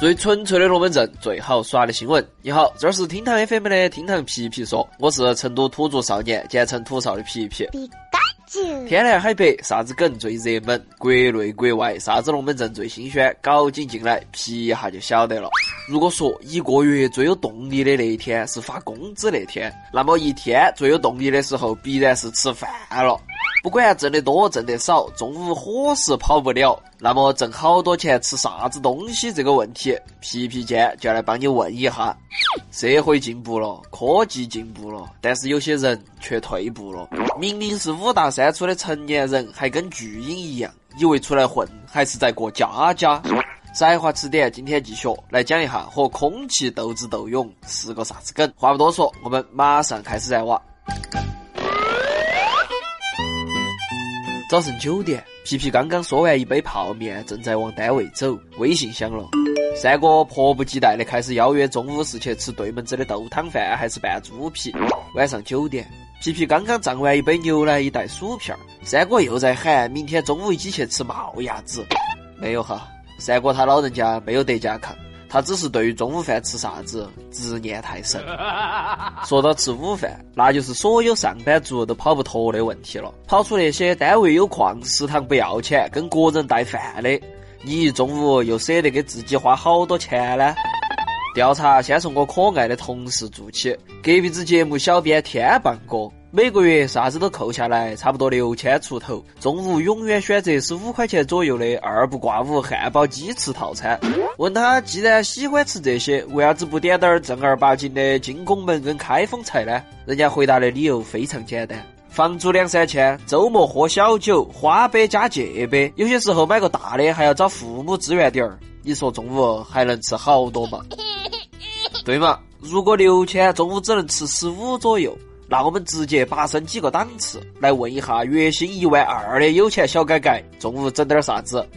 最纯粹的龙门阵，最好耍的新闻。你好，这是厅堂 FM 的厅堂皮皮说，我是成都土著少年，简称土少的皮皮。天南海北，啥子梗最热门？国内国外，啥子龙门阵最新鲜？搞紧进来，皮一下就晓得了。如果说一个月最有动力的那一天是发工资那天，那么一天最有动力的时候必然是吃饭了。不管挣得多挣得少，中午伙食跑不了。那么挣好多钱吃啥子东西这个问题，皮皮姐就来帮你问一下。社会进步了，科技进步了，但是有些人却退步了。明明是五大三粗的成年人，还跟巨婴一样，以为出来混还是在过家家。才华词典今天继续来讲一下和空气斗智斗勇是个啥子梗。话不多说，我们马上开始来挖。早晨九点，皮皮刚刚嗦完一杯泡面，正在往单位走，微信响了。三哥迫不及待的开始邀约中午是去吃对门子的豆汤饭，还是拌猪皮。晚上九点，皮皮刚刚胀完一杯牛奶，一袋薯片，三哥又在喊明天中午一起去吃冒鸭子。没有哈，三哥他老人家没有得甲亢。他只是对于中午饭吃啥子执念太深。说到吃午饭，那就是所有上班族都跑不脱的问题了。跑出那些单位有矿，食堂不要钱，跟个人带饭的，你一中午又舍得给自己花好多钱呢？调查先从我可爱的同事做起，隔壁子节目小编天棒哥。每个月啥子都扣下来，差不多六千出头。中午永远选择十五块钱左右的二不挂五汉堡鸡翅套餐。问他既然喜欢吃这些，为啥子不点点正儿八经的金拱门跟开封菜呢？人家回答的理由非常简单：房租两三千，周末喝小酒，花呗加借呗，有些时候买个大的还要找父母支援点儿。你说中午还能吃好多嘛？对嘛？如果六千中午只能吃十五左右。那我们直接拔升几个档次，来问一下月薪一万二的有钱小改改，中午整点啥子？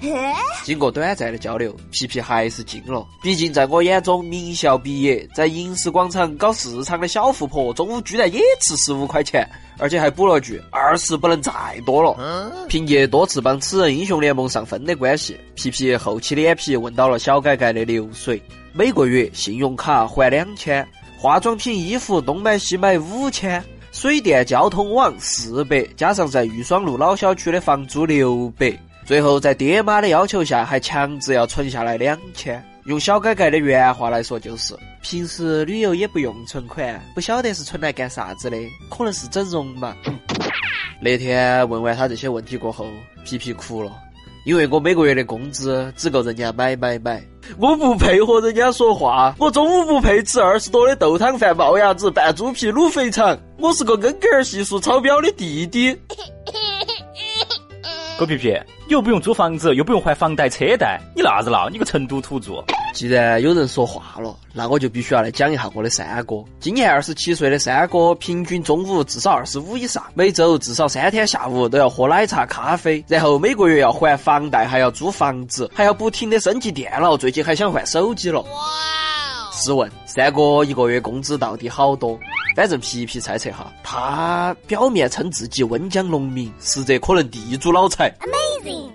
经过短暂的交流，皮皮还是惊了。毕竟在我眼中，名校毕业在银石广场搞市场的小富婆，中午居然也吃十五块钱，而且还补了句二十不能再多了。凭借多次帮此人英雄联盟上分的关系，皮皮厚起脸皮问到了小改改的流水，每个月信用卡还两千。化妆品、衣服东买西买五千，水电交通网四百，加上在玉双路老小区的房租六百，最后在爹妈的要求下，还强制要存下来两千。用小改改的原话来说，就是平时旅游也不用存款，不晓得是存来干啥子的，可能是整容嘛。那天问完他这些问题过后，皮皮哭了。因为我每个月的工资只够人家买买买，我不配和人家说话，我中午不配吃二十多的豆汤饭、冒鸭子、拌猪皮、卤肥肠，我是个恩格尔系数超标的弟弟。狗皮皮，又不用租房子，又不用还房贷车贷，你闹子闹？你个成都土著！既然有人说话了，那我就必须要来讲一下我的三哥。今年二十七岁的三哥，平均中午至少二十五以上，每周至少三天下午都要喝奶茶、咖啡，然后每个月要还房贷，还要租房子，还要不停的升级电脑，最近还想换手机了。哇！试问三哥一个月工资到底好多？反正皮皮猜测哈，他表面称自己温江农民，实则可能地主老财。Amazing！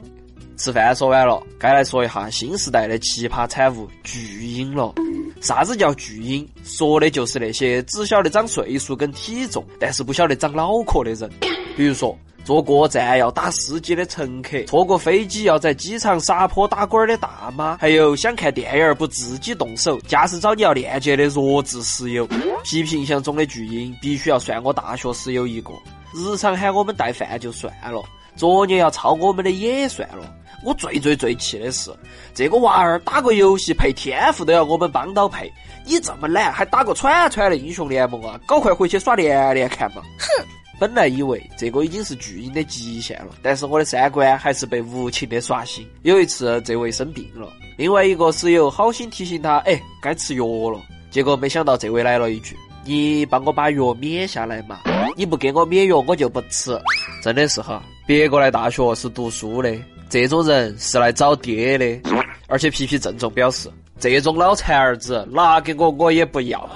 吃饭说完了，该来说一下新时代的奇葩产物巨婴了。啥子叫巨婴？说的就是那些只晓得长岁数跟体重，但是不晓得长脑壳的人。比如说。坐过站要打司机的乘客，坐过飞机要在机场撒泼打滚的大妈，还有想看电影不自己动手，驾驶找你要链接的弱智室友。皮皮印象中的巨婴，必须要算我大学室友一个。日常喊我们带饭就算了，作业要抄我们的也算了。我最最最气的是，这个娃儿打个游戏配天赋都要我们帮到配，你这么懒还打个喘喘的英雄联盟啊？搞快回去耍连连看嘛！哼。本来以为这个已经是巨婴的极限了，但是我的三观还是被无情的刷新。有一次，这位生病了，另外一个室友好心提醒他：“哎，该吃药了。”结果没想到这位来了一句：“你帮我把药免下来嘛！你不给我免药，我就不吃。”真的是哈，别个来大学是读书的，这种人是来找爹的。而且皮皮郑重表示：“这种脑残儿子拿给我，我也不要。”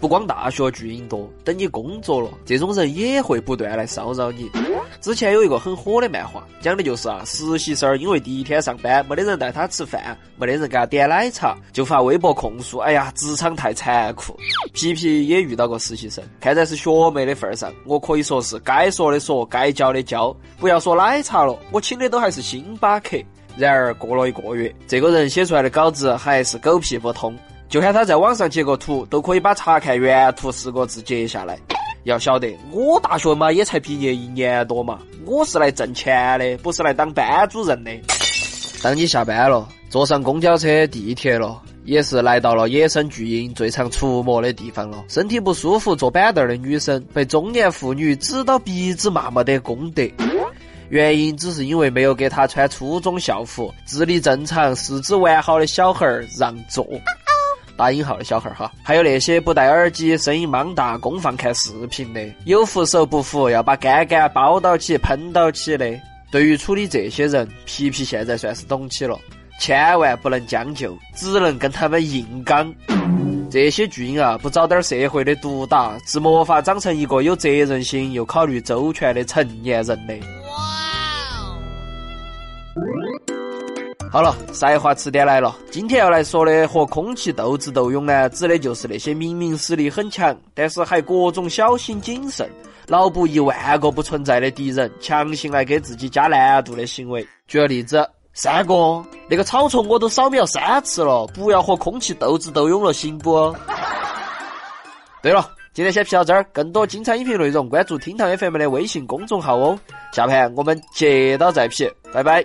不光大学巨婴多，等你工作了，这种人也会不断来骚扰你。之前有一个很火的漫画，讲的就是啊，实习生因为第一天上班没得人带他吃饭，没得人给他点奶茶，就发微博控诉，哎呀，职场太残酷。皮皮也遇到过实习生，看在是学妹的份上，我可以说是该说的说，该教的教。不要说奶茶了，我请的都还是星巴克。然而过了一个月，这个人写出来的稿子还是狗屁不通。就看他在网上截个图，都可以把查看原图四个字截下来。要晓得，我大学嘛也才毕业一年多嘛，我是来挣钱的，不是来当班主任的。当你下班了，坐上公交车、地铁了，也是来到了野生巨婴最常出没的地方了。身体不舒服坐板凳的女生，被中年妇女指到鼻子骂没得功德，原因只是因为没有给她穿初中校服，智力正常、四肢完好的小孩儿让座。打引号的小孩儿哈，还有那些不戴耳机、声音莽大、公放看视频的，有扶手不扶，要把杆杆包到起、喷到起的。对于处理这些人，皮皮现在算是懂起了，千万不能将就，只能跟他们硬刚。这些巨婴啊，不找点社会的毒打，是没法长成一个有责任心又考虑周全的成年人的。好了，赛话词典来了。今天要来说的和空气斗智斗勇呢，指的就是那些明明实力很强，但是还各种小心谨慎，脑补一万个不存在的敌人，强行来给自己加难度的行为。举个例子，三哥，那个草丛我都扫描三次了，不要和空气斗智斗勇了，行不？对了，今天先皮到这儿，更多精彩音频内容关注厅堂 FM 的微信公众号哦。下盘我们接到再皮，拜拜。